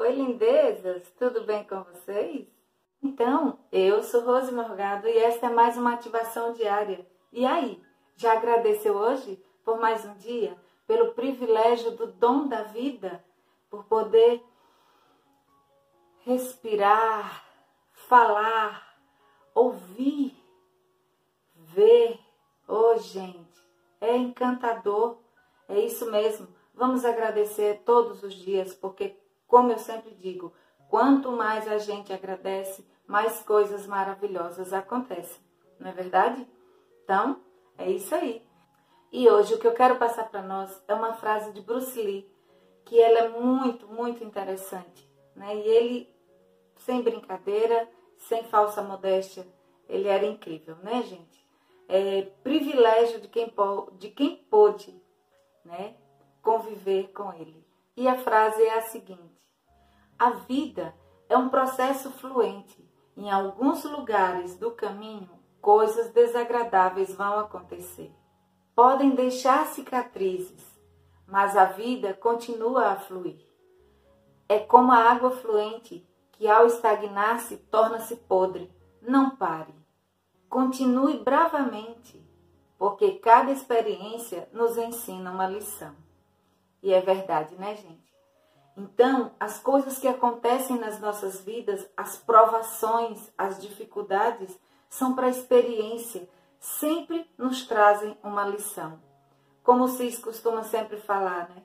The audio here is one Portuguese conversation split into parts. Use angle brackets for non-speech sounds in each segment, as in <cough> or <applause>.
Oi, lindezas! Tudo bem com vocês? Então, eu sou Rose Morgado e esta é mais uma ativação diária. E aí, já agradeceu hoje por mais um dia? Pelo privilégio do dom da vida? Por poder respirar, falar, ouvir, ver? Oh, gente, é encantador. É isso mesmo. Vamos agradecer todos os dias, porque como eu sempre digo, quanto mais a gente agradece, mais coisas maravilhosas acontecem. Não é verdade? Então, é isso aí. E hoje o que eu quero passar para nós é uma frase de Bruce Lee, que ela é muito, muito interessante. Né? E ele, sem brincadeira, sem falsa modéstia, ele era incrível, né, gente? É privilégio de quem, de quem pôde né, conviver com ele. E a frase é a seguinte: a vida é um processo fluente. Em alguns lugares do caminho, coisas desagradáveis vão acontecer. Podem deixar cicatrizes, mas a vida continua a fluir. É como a água fluente que, ao estagnar-se, torna-se podre. Não pare. Continue bravamente, porque cada experiência nos ensina uma lição. E é verdade, né, gente? Então, as coisas que acontecem nas nossas vidas, as provações, as dificuldades, são para experiência, sempre nos trazem uma lição. Como o Cis costuma sempre falar, né?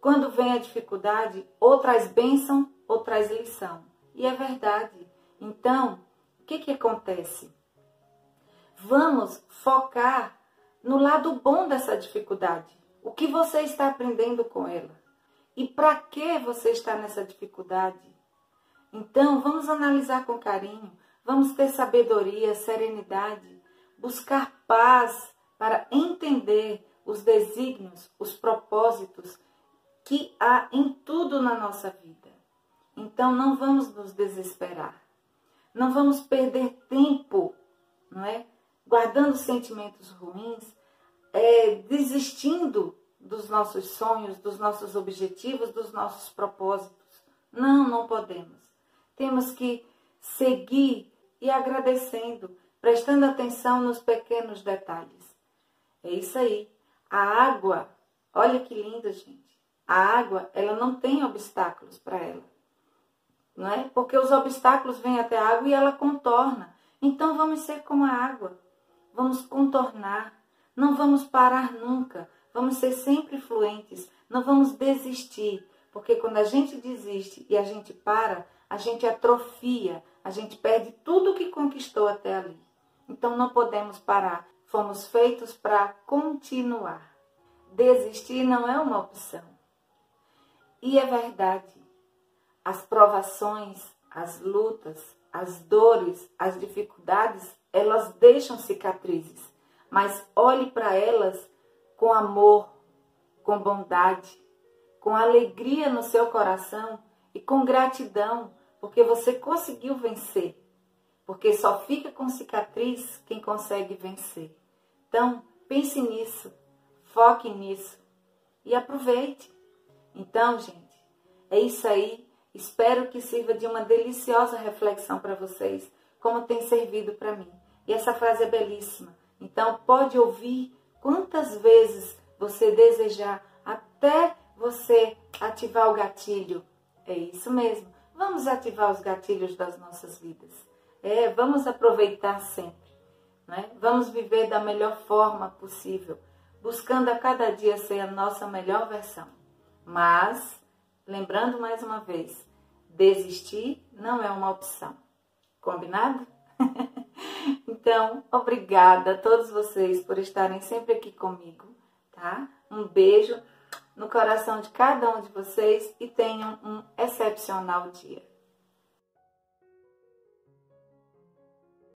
Quando vem a dificuldade, ou traz bênção ou traz lição. E é verdade. Então, o que, que acontece? Vamos focar no lado bom dessa dificuldade. O que você está aprendendo com ela? E para que você está nessa dificuldade? Então, vamos analisar com carinho, vamos ter sabedoria, serenidade, buscar paz para entender os desígnios, os propósitos que há em tudo na nossa vida. Então, não vamos nos desesperar. Não vamos perder tempo, não é? Guardando sentimentos ruins, é, desistindo dos nossos sonhos, dos nossos objetivos, dos nossos propósitos. Não, não podemos. Temos que seguir e agradecendo, prestando atenção nos pequenos detalhes. É isso aí. A água, olha que linda, gente. A água, ela não tem obstáculos para ela. Não é? Porque os obstáculos vêm até a água e ela contorna. Então vamos ser como a água. Vamos contornar. Não vamos parar nunca Vamos ser sempre fluentes, não vamos desistir, porque quando a gente desiste e a gente para, a gente atrofia, a gente perde tudo o que conquistou até ali. Então não podemos parar. Fomos feitos para continuar. Desistir não é uma opção. E é verdade. As provações, as lutas, as dores, as dificuldades, elas deixam cicatrizes. Mas olhe para elas com amor, com bondade, com alegria no seu coração e com gratidão, porque você conseguiu vencer. Porque só fica com cicatriz quem consegue vencer. Então, pense nisso, foque nisso e aproveite. Então, gente, é isso aí. Espero que sirva de uma deliciosa reflexão para vocês, como tem servido para mim. E essa frase é belíssima. Então, pode ouvir quantas vezes você desejar até você ativar o gatilho. É isso mesmo. Vamos ativar os gatilhos das nossas vidas. É, vamos aproveitar sempre. Né? Vamos viver da melhor forma possível, buscando a cada dia ser a nossa melhor versão. Mas, lembrando mais uma vez, desistir não é uma opção. Combinado? <laughs> Então, obrigada a todos vocês por estarem sempre aqui comigo, tá? Um beijo no coração de cada um de vocês e tenham um excepcional dia.